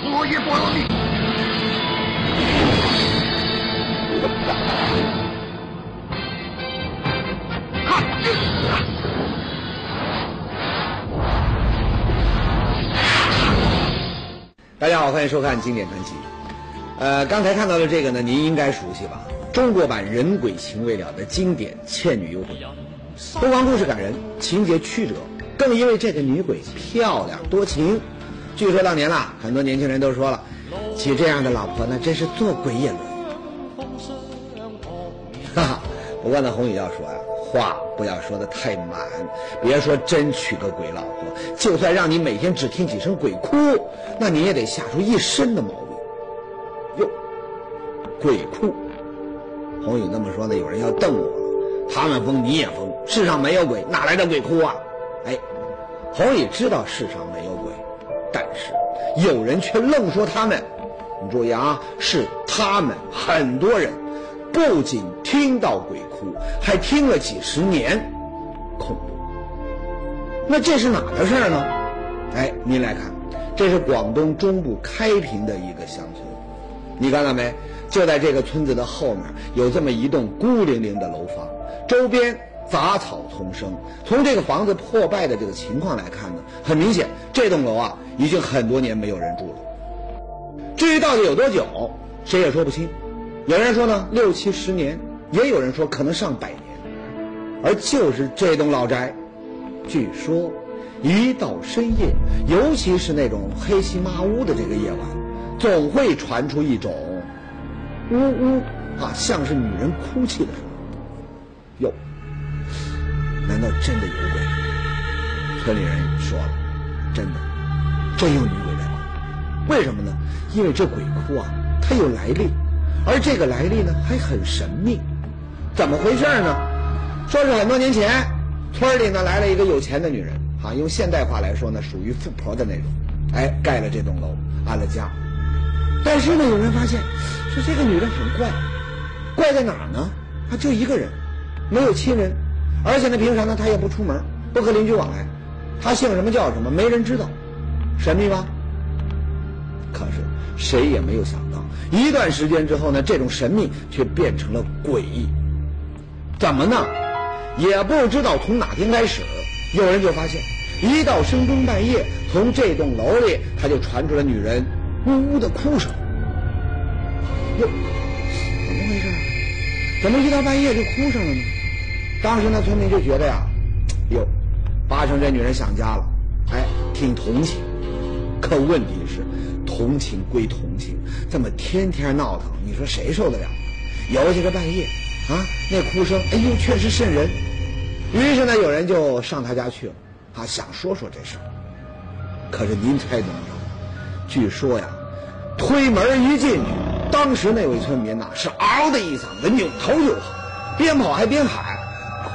我也不饶你！大家好，欢迎收看《经典传奇》。呃，刚才看到的这个呢，您应该熟悉吧？中国版《人鬼情未了》的经典《倩女幽魂》，不光故事感人，情节曲折，更因为这个女鬼漂亮多情。据说当年啦，很多年轻人都说了，娶这样的老婆那真是做鬼也乐。哈哈，不过呢，红宇要说呀，话不要说的太满，别说真娶个鬼老婆，就算让你每天只听几声鬼哭，那你也得吓出一身的毛病。哟，鬼哭，红宇那么说呢，有人要瞪我了。他们疯你也疯，世上没有鬼，哪来的鬼哭啊？哎，红宇知道世上没有鬼，但是有人却愣说他们。你注意啊，是他们很多人，不仅听到鬼哭，还听了几十年，恐怖。那这是哪的事儿呢？哎，您来看，这是广东中部开平的一个乡村，你看到没？就在这个村子的后面，有这么一栋孤零零的楼房，周边杂草丛生。从这个房子破败的这个情况来看呢，很明显，这栋楼啊已经很多年没有人住了。至于到底有多久，谁也说不清。有人说呢六七十年，也有人说可能上百年。而就是这栋老宅，据说一到深夜，尤其是那种黑漆麻乌的这个夜晚，总会传出一种呜呜啊，像是女人哭泣的声音。难道真的有鬼？村里人说了，真的，真有女鬼在哭。为什么呢？因为这鬼哭啊，它有来历，而这个来历呢还很神秘。怎么回事呢？说是很多年前，村里呢来了一个有钱的女人，啊，用现代话来说呢，属于富婆的那种，哎，盖了这栋楼，安了家。但是呢，有人发现，说这个女人很怪，怪在哪儿呢？她就一个人，没有亲人，而且呢，平常呢他也不出门，不和邻居往来，他姓什么叫什么，没人知道，神秘吧？可是谁也没有想到，一段时间之后呢，这种神秘却变成了诡异。怎么呢？也不知道从哪天开始，有人就发现，一到深更半夜，从这栋楼里他就传出了女人呜呜的哭声。哟，怎么回事？怎么一到半夜就哭上了呢？当时那村民就觉得呀，哟，八成这女人想家了，哎，挺同情。可问题是，同情归同情，这么天天闹腾，你说谁受得了？尤其是半夜，啊，那哭声，哎呦，确实瘆人。于是呢，有人就上他家去了，啊，想说说这事儿。可是您猜怎么着？据说呀，推门一进去，当时那位村民呐是嗷的一嗓子，扭头就跑，边跑还边喊：“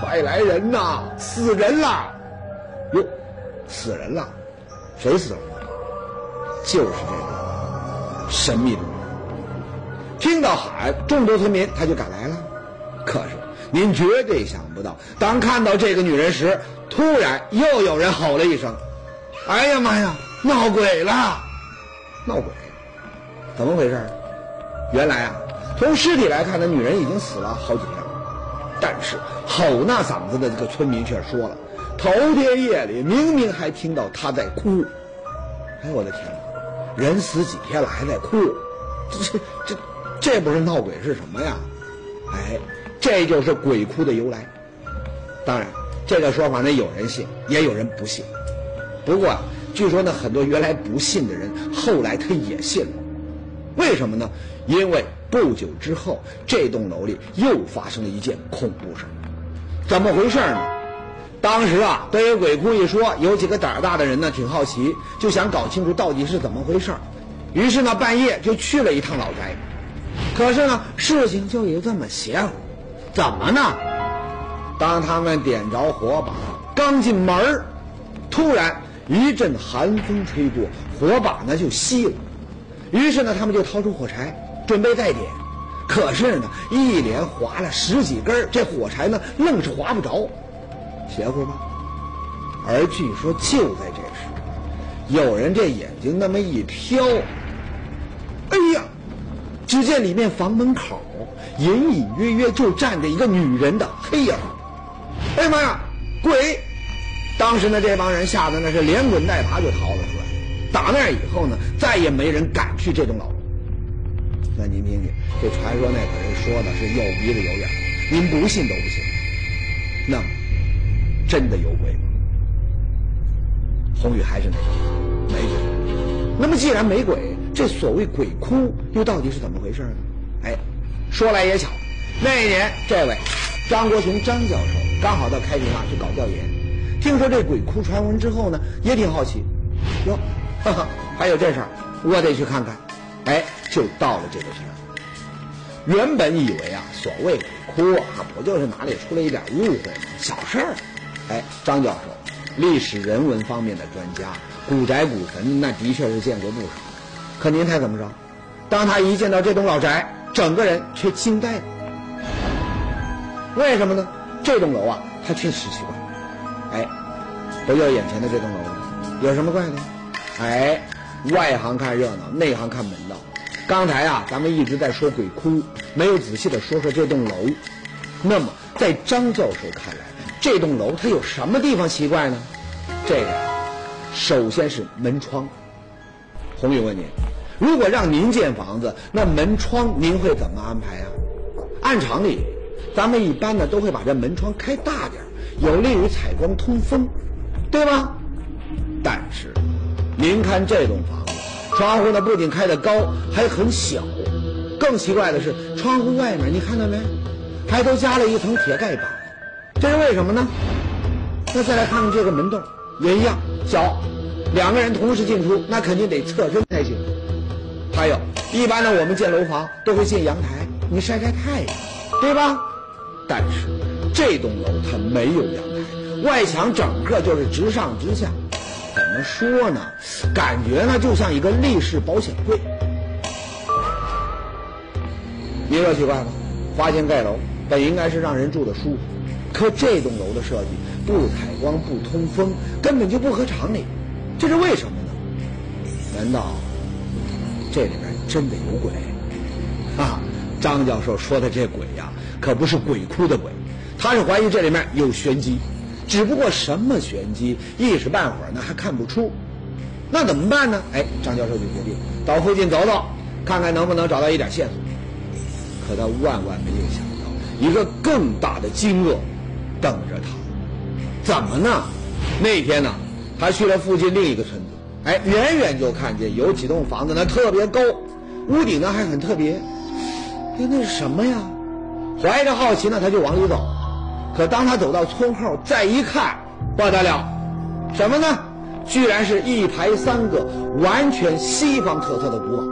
快来人呐，死人了！”哟，死人了，谁死了？就是这个神秘的女人。听到喊，众多村民他就赶来了。可是您绝对想不到，当看到这个女人时，突然又有人吼了一声：“哎呀妈呀，闹鬼了！闹鬼！怎么回事？原来啊，从尸体来看，那女人已经死了好几天。但是吼那嗓子的这个村民却说了，头天夜里明明还听到他在哭。哎，我的天哪！人死几天了还在哭，这这这不是闹鬼是什么呀？哎，这就是鬼哭的由来。当然，这个说法呢，有人信，也有人不信。不过，据说呢，很多原来不信的人，后来他也信了。为什么呢？因为不久之后，这栋楼里又发生了一件恐怖事儿怎么回事呢？当时啊，对于鬼哭一说，有几个胆大的人呢，挺好奇，就想搞清楚到底是怎么回事儿于是呢，半夜就去了一趟老宅。可是呢，事情就有这么邪乎，怎么呢？当他们点着火把，刚进门儿，突然一阵寒风吹过，火把呢就熄了。于是呢，他们就掏出火柴，准备再点。可是呢，一连划了十几根，这火柴呢，愣是划不着。邪乎吧？而据说就在这时，有人这眼睛那么一瞟，哎呀，只见里面房门口隐隐约约就站着一个女人的黑影。哎呀妈呀，鬼！当时呢，这帮人吓得那是连滚带爬就逃了出来。打那以后呢，再也没人敢去这栋楼。那您听听，这传说那可是说的是有鼻子有眼，您不信都不行。那么，真的有鬼吗？红宇还是那句话，没鬼。那么既然没鬼，这所谓鬼哭又到底是怎么回事呢？哎，说来也巧，那一年这位张国雄张教授刚好到开平啊去搞调研，听说这鬼哭传闻之后呢，也挺好奇，哟，哈哈，还有这事儿，我得去看看。哎，就到了这个地儿。原本以为啊，所谓鬼哭啊，不就是哪里出了一点误会吗？小事儿。哎，张教授，历史人文方面的专家，古宅古坟那的确是见过不少。可您猜怎么着？当他一见到这栋老宅，整个人却惊呆了。为什么呢？这栋楼啊，它确实奇怪。哎，不就眼前的这栋楼吗？有什么怪的？哎，外行看热闹，内行看门道。刚才啊，咱们一直在说鬼哭，没有仔细的说说这栋楼。那么，在张教授看来，这栋楼它有什么地方奇怪呢？这个，首先是门窗。红宇问您，如果让您建房子，那门窗您会怎么安排啊？按常理，咱们一般呢都会把这门窗开大点有利于采光通风，对吧？但是，您看这栋房子，窗户呢不仅开得高，还很小。更奇怪的是，窗户外面你看到没？还都加了一层铁盖板，这是为什么呢？那再来看看这个门洞，也一样小。两个人同时进出，那肯定得侧身才行。还有，一般呢，我们建楼房都会建阳台，你晒晒太阳，对吧？但是这栋楼它没有阳台，外墙整个就是直上直下。怎么说呢？感觉呢就像一个立式保险柜。你说奇怪吗？花钱盖楼本应该是让人住的舒服，可这栋楼的设计不采光不通风，根本就不合常理。这是为什么呢？难道这里面真的有鬼？啊，张教授说的这鬼呀，可不是鬼哭的鬼，他是怀疑这里面有玄机，只不过什么玄机，一时半会儿呢还看不出。那怎么办呢？哎，张教授就决定到附近走走，看看能不能找到一点线索。可他万万没有想到，一个更大的惊愕等着他。怎么呢？那天呢？他去了附近另一个村子，哎，远远就看见有几栋房子呢，特别高，屋顶呢还很特别。哎，那是什么呀？怀着好奇呢，他就往里走。可当他走到村后，再一看，不得了，什么呢？居然是一排三个完全西方特色的古堡。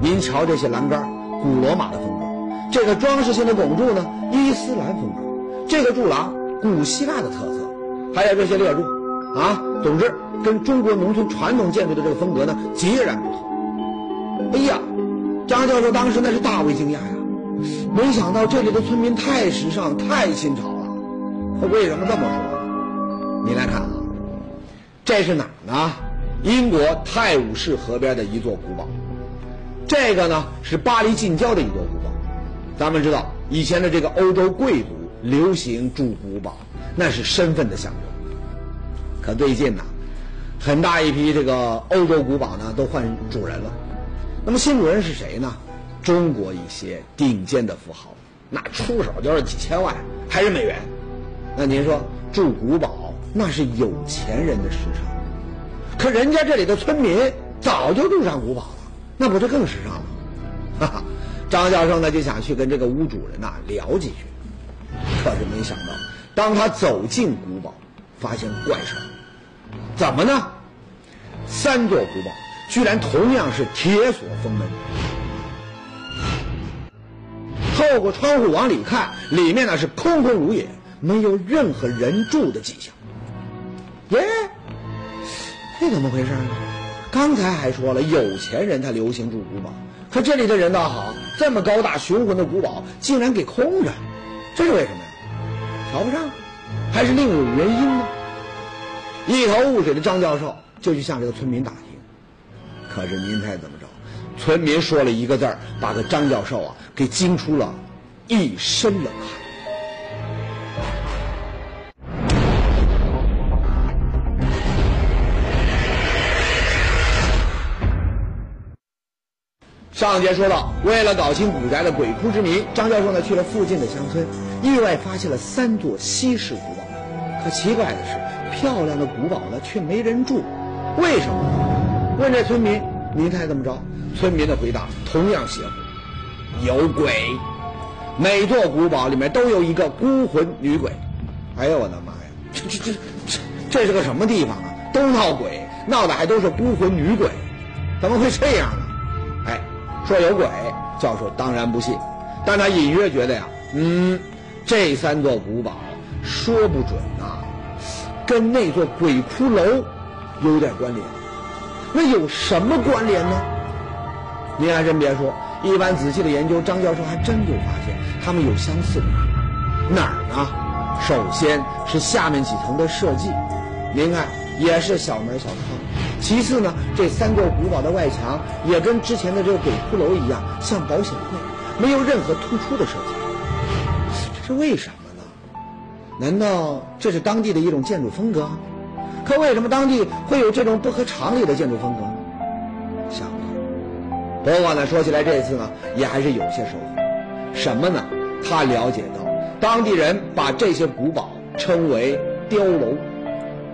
您瞧这些栏杆，古罗马的风格；这个装饰性的拱柱呢，伊斯兰风格；这个柱廊，古希腊的特色；还有这些列柱。啊，总之跟中国农村传统建筑的这个风格呢截然不同。哎呀，张教授当时那是大为惊讶呀，没想到这里的村民太时尚、太新潮。他为什么这么说？你来看啊，这是哪儿呢？英国泰晤士河边的一座古堡。这个呢是巴黎近郊的一座古堡。咱们知道，以前的这个欧洲贵族流行住古堡，那是身份的象征。可最近呢，很大一批这个欧洲古堡呢都换主人了。那么新主人是谁呢？中国一些顶尖的富豪，那出手就是几千万，还是美元。那您说住古堡那是有钱人的时尚，可人家这里的村民早就住上古堡了，那不就更时尚吗？哈哈，张教授呢就想去跟这个屋主人呐聊几句，可是没想到，当他走进古堡，发现怪事儿。怎么呢？三座古堡居然同样是铁锁封门。透过窗户往里看，里面呢是空空如也，没有任何人住的迹象。耶，这怎么回事呢？刚才还说了有钱人他流行住古堡，可这里的人倒好，这么高大雄浑的古堡竟然给空着，这是为什么呀？瞧不上，还是另有原因呢？一头雾水的张教授就去向这个村民打听，可是您猜怎么着？村民说了一个字儿，把这张教授啊给惊出了一身冷汗。上节说到，为了搞清古宅的鬼窟之谜，张教授呢去了附近的乡村，意外发现了三座西式古堡。可奇怪的是，漂亮的古堡呢却没人住，为什么？问这村民，您猜怎么着？村民的回答同样邪乎，有鬼。每座古堡里面都有一个孤魂女鬼。哎呦我的妈呀！这这这这这是个什么地方啊？都闹鬼，闹的还都是孤魂女鬼，怎么会这样呢？说有鬼，教授当然不信，但他隐约觉得呀，嗯，这三座古堡说不准呐，跟那座鬼骷髅有点关联。那有什么关联呢？您还真别说，一般仔细的研究，张教授还真就发现他们有相似的地方。哪儿呢？首先是下面几层的设计，您看也是小门小窗。其次呢，这三座古堡的外墙也跟之前的这个鬼骷髅一样，像保险柜，没有任何突出的设计。这是为什么呢？难道这是当地的一种建筑风格？可为什么当地会有这种不合常理的建筑风格呢？想不通。不过呢，说起来这次呢，也还是有些收获。什么呢？他了解到，当地人把这些古堡称为碉楼。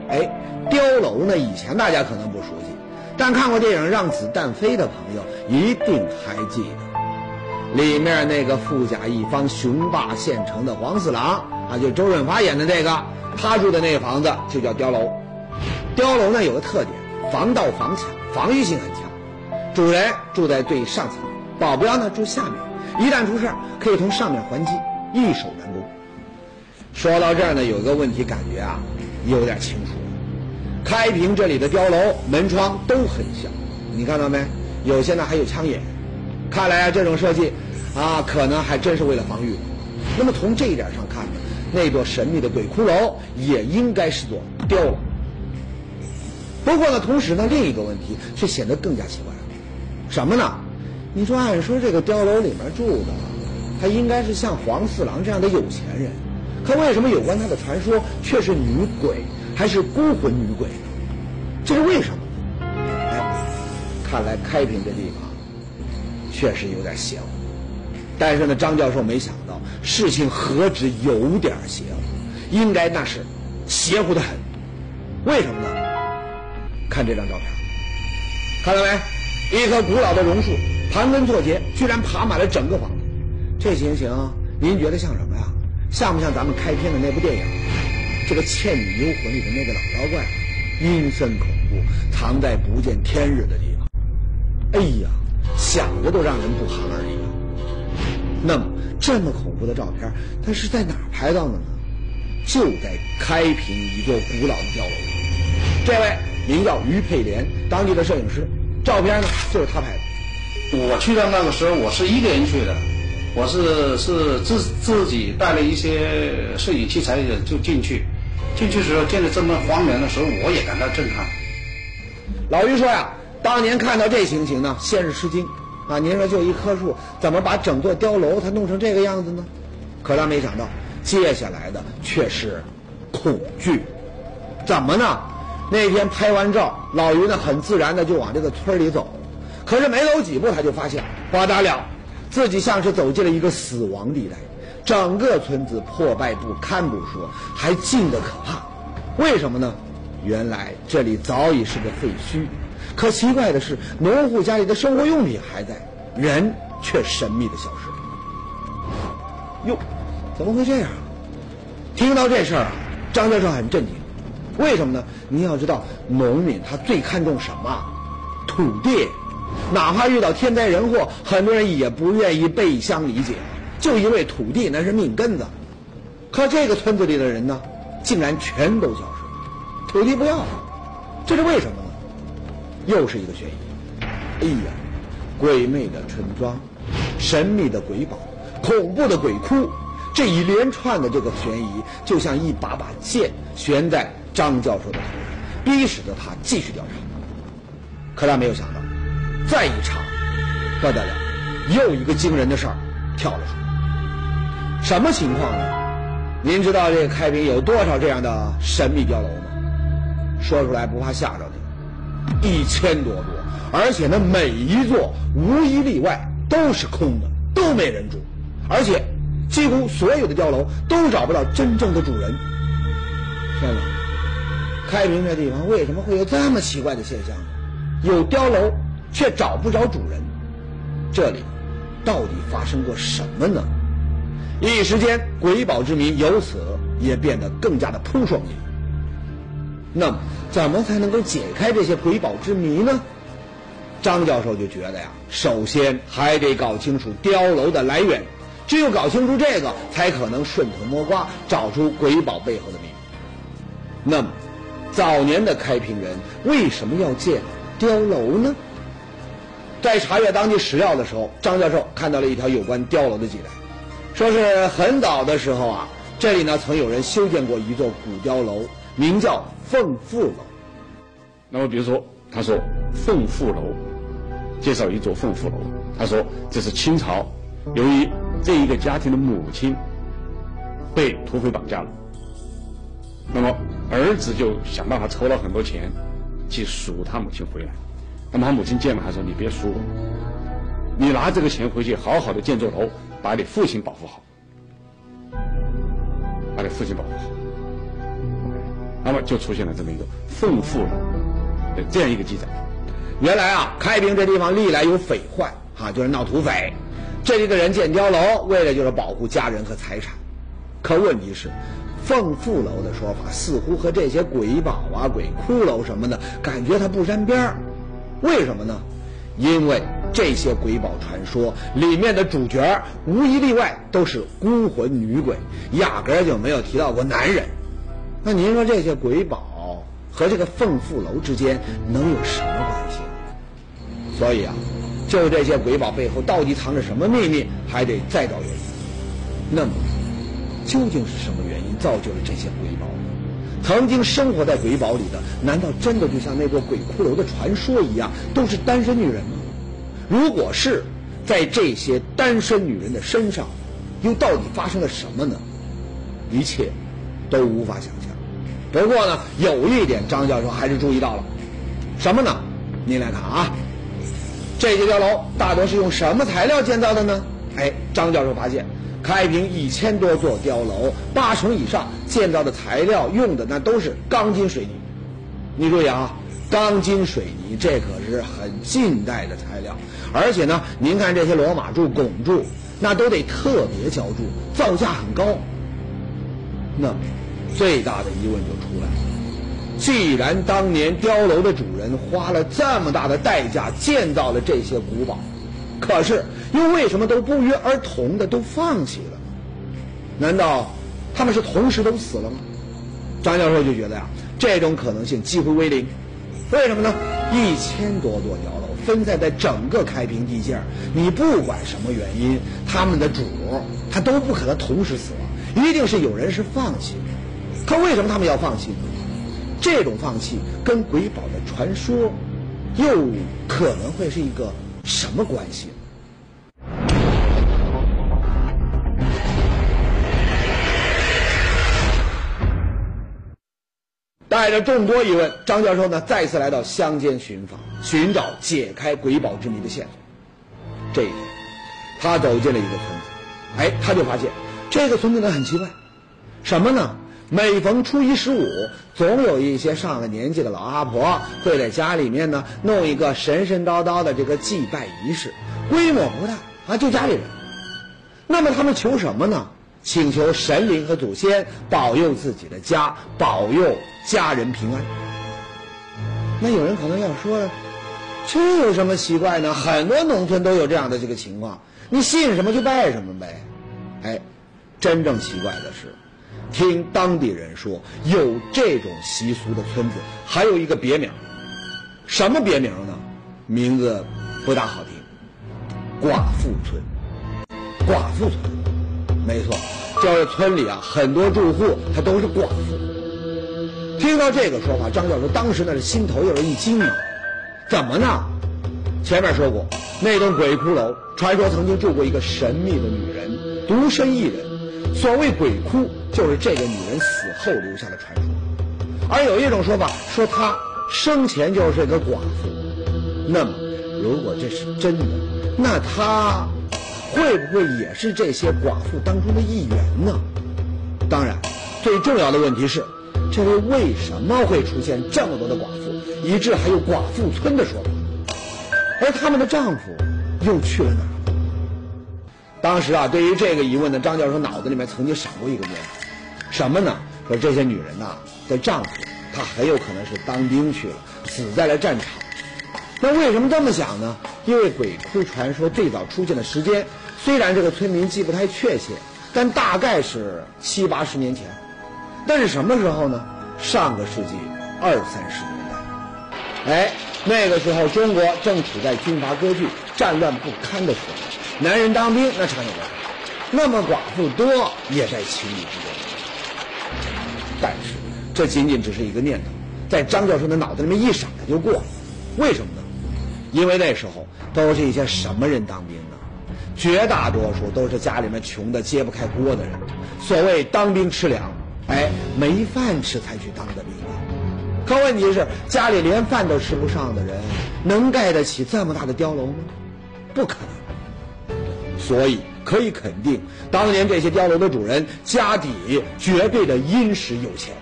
哎，碉楼呢？以前大家可能不熟悉，但看过电影《让子弹飞》的朋友一定还记得，里面那个富甲一方、雄霸县城的黄四郎啊，就周润发演的那个，他住的那个房子就叫碉楼。碉楼呢有个特点，防盗防抢，防御性很强。主人住在最上层，保镖呢住下面，一旦出事可以从上面还击，易守难攻。说到这儿呢，有个问题，感觉啊有点清楚。开平这里的碉楼门窗都很小，你看到没？有些呢还有枪眼，看来啊这种设计啊可能还真是为了防御。那么从这一点上看呢，那座神秘的鬼窟楼也应该是座碉楼。不过呢，同时呢另一个问题却显得更加奇怪，什么呢？你说按说这个碉楼里面住的，他应该是像黄四郎这样的有钱人，可为什么有关他的传说却是女鬼？还是孤魂女鬼？这是为什么？哎，看来开平这地方确实有点邪乎。但是呢，张教授没想到事情何止有点邪乎，应该那是邪乎的很。为什么呢？看这张照片，看到没？一棵古老的榕树盘根错节，居然爬满了整个房子。这情形，您觉得像什么呀？像不像咱们开篇的那部电影？这个《倩女幽魂》里的那个老妖怪，阴森恐怖，藏在不见天日的地方。哎呀，想着都让人不寒而栗。那么，这么恐怖的照片，它是在哪拍到的呢？就在开平一座古老的碉楼。这位名叫于佩莲，当地的摄影师，照片呢就是他拍的。我去到那个时候，我是一个人去的，我是是自自己带了一些摄影器材就进去。进去时候见到这么荒凉的时候，我也感到震撼。老于说呀，当年看到这情形呢，先是吃惊，啊，您说就一棵树，怎么把整座碉楼它弄成这个样子呢？可他没想到，接下来的却是恐惧。怎么呢？那天拍完照，老于呢很自然的就往这个村里走，可是没走几步，他就发现不得了，自己像是走进了一个死亡地带。整个村子破败不堪不说，还静得可怕。为什么呢？原来这里早已是个废墟。可奇怪的是，农户家里的生活用品还在，人却神秘的消失了。哟，怎么会这样？听到这事儿，张教授很震惊。为什么呢？您要知道，农民他最看重什么？土地。哪怕遇到天灾人祸，很多人也不愿意背乡离井。就因为土地那是命根子，可这个村子里的人呢，竟然全都消失，土地不要了，这是为什么呢？又是一个悬疑。哎呀，鬼魅的村庄，神秘的鬼堡，恐怖的鬼窟，这一连串的这个悬疑，就像一把把剑悬在张教授的头上，逼使着他继续调查。可他没有想到，再一查，不得了，又一个惊人的事儿跳了出来。什么情况呢？您知道这个开平有多少这样的神秘碉楼吗？说出来不怕吓着你，一千多座，而且呢，每一座无一例外都是空的，都没人住，而且几乎所有的碉楼都找不到真正的主人。天哪！开平这地方为什么会有这么奇怪的现象呢？有碉楼却找不着主人，这里到底发生过什么呢？一时间，鬼堡之谜由此也变得更加的扑朔迷离。那么，怎么才能够解开这些鬼堡之谜呢？张教授就觉得呀，首先还得搞清楚碉楼的来源，只有搞清楚这个，才可能顺藤摸瓜找出鬼堡背后的秘密。那么，早年的开平人为什么要建碉楼呢？在查阅当地史料的时候，张教授看到了一条有关碉楼的记载，说是很早的时候啊，这里呢曾有人修建过一座古碉楼，名叫凤富楼。那么，比如说，他说凤富楼，介绍一座凤富楼，他说这是清朝由于这一个家庭的母亲被土匪绑架了，那么儿子就想办法筹了很多钱去赎他母亲回来。那么他母亲见了，他说：“你别赎我，你拿这个钱回去，好好的建座楼，把你父亲保护好，把你父亲保护好。”那么就出现了这么一个凤父楼这样一个记载。原来啊，开平这地方历来有匪患，啊，就是闹土匪。这里的人建碉楼，为了就是保护家人和财产。可问题是，凤父楼的说法似乎和这些鬼堡啊、鬼骷髅什么的，感觉它不沾边儿。为什么呢？因为这些鬼宝传说里面的主角无一例外都是孤魂女鬼，压根就没有提到过男人。那您说这些鬼宝和这个凤富楼之间能有什么关系？所以啊，就这些鬼宝背后到底藏着什么秘密，还得再找原因。那么，究竟是什么原因造就了这些鬼宝？曾经生活在鬼堡里的，难道真的就像那座鬼骷髅的传说一样，都是单身女人吗？如果是，在这些单身女人的身上，又到底发生了什么呢？一切都无法想象。不过呢，有一点张教授还是注意到了，什么呢？您来看啊，这些碉楼大多是用什么材料建造的呢？哎，张教授发现。开平一千多座碉楼，八成以上建造的材料用的那都是钢筋水泥。你注意啊，钢筋水泥这可是很近代的材料，而且呢，您看这些罗马柱、拱柱，那都得特别浇筑，造价很高。那，最大的疑问就出来了：既然当年碉楼的主人花了这么大的代价建造了这些古堡，可是。又为什么都不约而同的都放弃了？难道他们是同时都死了吗？张教授就觉得呀，这种可能性几乎为零。为什么呢？一千多座碉楼分散在整个开平地界儿你不管什么原因，他们的主他都不可能同时死亡，一定是有人是放弃。可为什么他们要放弃呢？这种放弃跟鬼堡的传说又可能会是一个什么关系？带着众多疑问，张教授呢再次来到乡间寻访，寻找解开鬼堡之谜的线索。这一天，他走进了一个村子，哎，他就发现这个村子呢很奇怪，什么呢？每逢初一十五，总有一些上了年纪的老阿婆会在家里面呢弄一个神神叨叨的这个祭拜仪式，规模不大啊，就家里人。那么他们求什么呢？请求神灵和祖先保佑自己的家，保佑家人平安。那有人可能要说，这有什么奇怪呢？很多农村都有这样的这个情况，你信什么就拜什么呗。哎，真正奇怪的是，听当地人说，有这种习俗的村子还有一个别名，什么别名呢？名字不大好听，寡妇村。寡妇村。没错，就是村里啊，很多住户他都是寡妇。听到这个说法，张教授当时那是心头又是一惊啊！怎么呢？前面说过，那栋鬼窟楼，传说曾经住过一个神秘的女人，独身一人。所谓鬼哭，就是这个女人死后留下的传说。而有一种说法说她生前就是个寡妇。那么，如果这是真的，那她会不会也是这些寡妇当中的一员呢？当然，最重要的问题是，这里为什么会出现这么多的寡妇，以致还有寡妇村的说法？而他们的丈夫又去了哪儿？当时啊，对于这个疑问呢，张教授脑子里面曾经闪过一个念头，什么呢？说这些女人呐的丈夫，他很有可能是当兵去了，死在了战场。那为什么这么想呢？因为鬼哭传说最早出现的时间，虽然这个村民记不太确切，但大概是七八十年前。那是什么时候呢？上个世纪二三十年代。哎。那个时候，中国正处在军阀割据、战乱不堪的时候，男人当兵那常有的，那么寡妇多也在情理之中。但是，这仅仅只是一个念头，在张教授的脑子里面一闪就过了。为什么呢？因为那时候都是一些什么人当兵呢？绝大多数都是家里面穷的揭不开锅的人。所谓当兵吃粮，哎，没饭吃才去当的兵。可问题是，家里连饭都吃不上的人，能盖得起这么大的碉楼吗？不可能。所以可以肯定，当年这些碉楼的主人家底绝对的殷实有钱。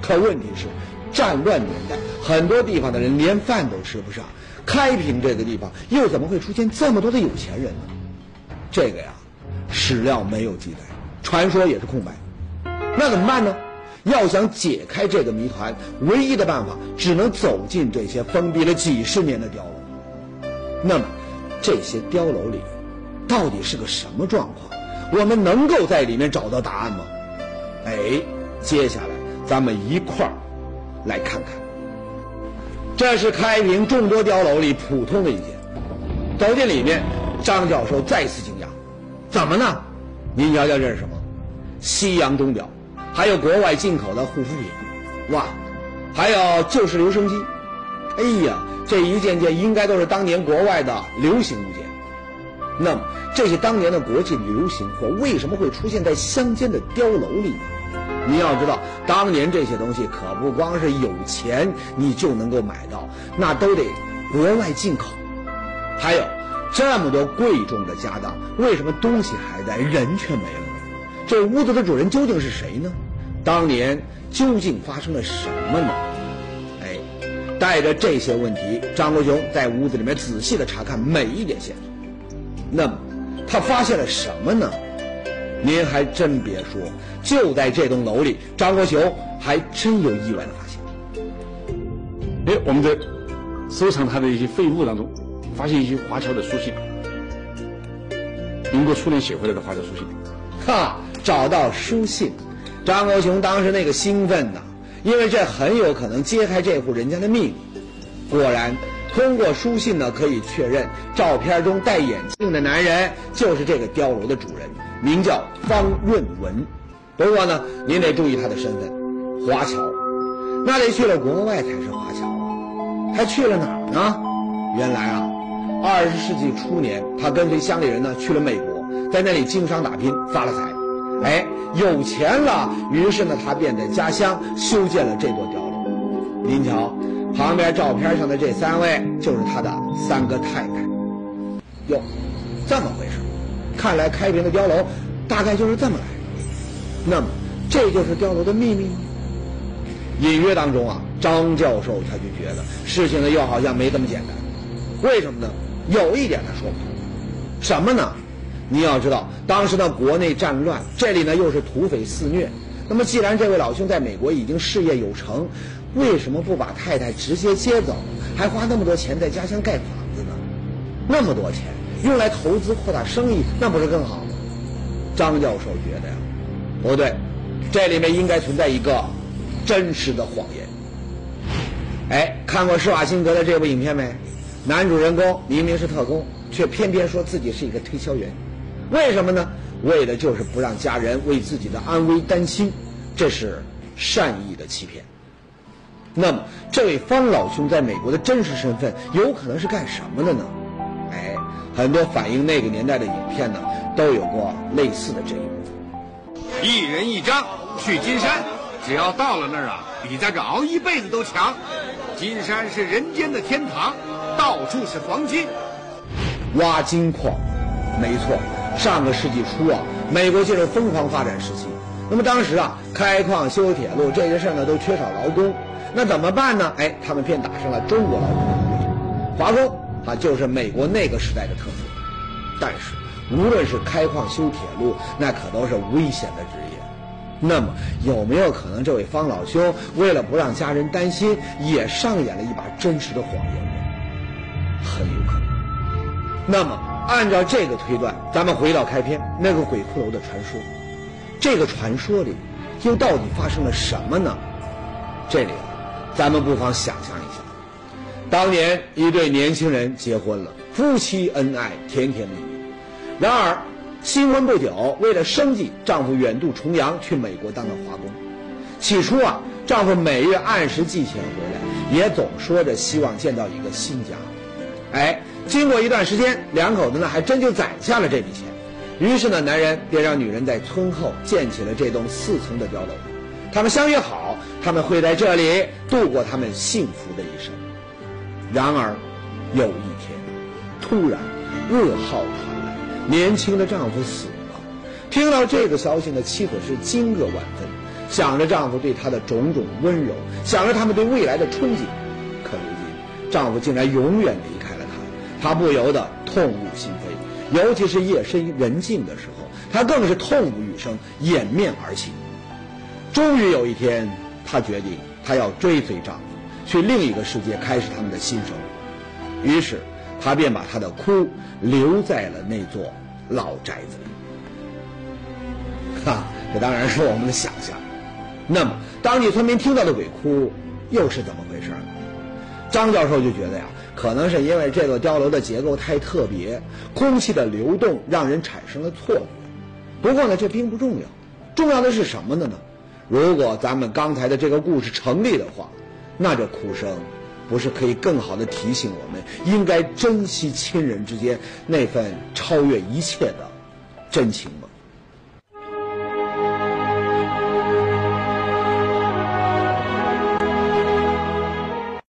可问题是，战乱年代，很多地方的人连饭都吃不上，开平这个地方又怎么会出现这么多的有钱人呢？这个呀，史料没有记载，传说也是空白。那怎么办呢？要想解开这个谜团，唯一的办法只能走进这些封闭了几十年的碉楼。那么，这些碉楼里到底是个什么状况？我们能够在里面找到答案吗？哎，接下来咱们一块儿来看看。这是开平众多碉楼里普通的一间。走进里面，张教授再次惊讶：怎么呢？您瞧瞧这是什么？西洋钟表。还有国外进口的护肤品，哇，还有旧式留声机，哎呀，这一件件应该都是当年国外的流行物件。那么这些当年的国际流行货为什么会出现在乡间的碉楼里呢？你要知道，当年这些东西可不光是有钱你就能够买到，那都得国外进口。还有这么多贵重的家当，为什么东西还在，人却没了？这屋子的主人究竟是谁呢？当年究竟发生了什么呢？哎，带着这些问题，张国雄在屋子里面仔细的查看每一点线索。那么，他发现了什么呢？您还真别说，就在这栋楼里，张国雄还真有意外的发现。哎，我们在收藏他的一些废物当中，发现一些华侨的书信，民国初年写回来的华侨书信。哈。找到书信，张国雄当时那个兴奋呐，因为这很有可能揭开这户人家的秘密。果然，通过书信呢，可以确认照片中戴眼镜的男人就是这个碉楼的主人，名叫方润文。不过呢，您得注意他的身份，华侨，那得去了国外才是华侨啊。他去了哪儿呢？原来啊，二十世纪初年，他跟随乡里人呢去了美国，在那里经商打拼，发了财。哎，有钱了，于是呢，他便在家乡修建了这座碉楼。您瞧，旁边照片上的这三位就是他的三个太太。哟，这么回事看来开平的碉楼大概就是这么来的。那么，这就是碉楼的秘密吗？隐约当中啊，张教授他就觉得事情呢又好像没这么简单。为什么呢？有一点他说不通，什么呢？你要知道，当时的国内战乱，这里呢又是土匪肆虐。那么，既然这位老兄在美国已经事业有成，为什么不把太太直接接走，还花那么多钱在家乡盖房子呢？那么多钱用来投资扩大生意，那不是更好吗？张教授觉得呀，不对，这里面应该存在一个真实的谎言。哎，看过施瓦辛格的这部影片没？男主人公明明是特工，却偏偏说自己是一个推销员。为什么呢？为的就是不让家人为自己的安危担心，这是善意的欺骗。那么，这位方老兄在美国的真实身份有可能是干什么的呢？哎，很多反映那个年代的影片呢，都有过类似的这一部分。一人一张去金山，只要到了那儿啊，比在这熬一辈子都强。金山是人间的天堂，到处是黄金。挖金矿，没错，上个世纪初啊，美国进入疯狂发展时期。那么当时啊，开矿、修铁路这些事儿呢，都缺少劳工，那怎么办呢？哎，他们便打上了中国劳工的名号，华工他，就是美国那个时代的特色。但是，无论是开矿、修铁路，那可都是危险的职业。那么，有没有可能这位方老兄为了不让家人担心，也上演了一把真实的谎言呢？很有可能。那么，按照这个推断，咱们回到开篇那个鬼骷髅的传说，这个传说里又到底发生了什么呢？这里，咱们不妨想象，当年一对年轻人结婚了，夫妻恩爱，甜甜蜜蜜。然而，新婚不久，为了生计，丈夫远渡重洋去美国当了华工。起初啊，丈夫每月按时寄钱回来，也总说着希望见到一个新家。哎。经过一段时间，两口子呢还真就攒下了这笔钱。于是呢，男人便让女人在村后建起了这栋四层的碉楼。他们相约好，他们会在这里度过他们幸福的一生。然而，有一天，突然噩耗传来，年轻的丈夫死了。听到这个消息呢，妻子是惊愕万分，想着丈夫对她的种种温柔，想着他们对未来的憧憬。可如今，丈夫竟然永远离。开了她，她不由得痛入心扉，尤其是夜深人静的时候，她更是痛不欲生，掩面而泣。终于有一天，她决定，她要追随丈夫，去另一个世界开始他们的新生活。于是，他便把他的哭留在了那座老宅子里。哈，这当然是我们的想象。那么，当地村民听到的鬼哭又是怎么回事呢？张教授就觉得呀。可能是因为这座碉楼的结构太特别，空气的流动让人产生了错觉。不过呢，这并不重要，重要的是什么呢？呢，如果咱们刚才的这个故事成立的话，那这哭声，不是可以更好的提醒我们，应该珍惜亲人之间那份超越一切的真情？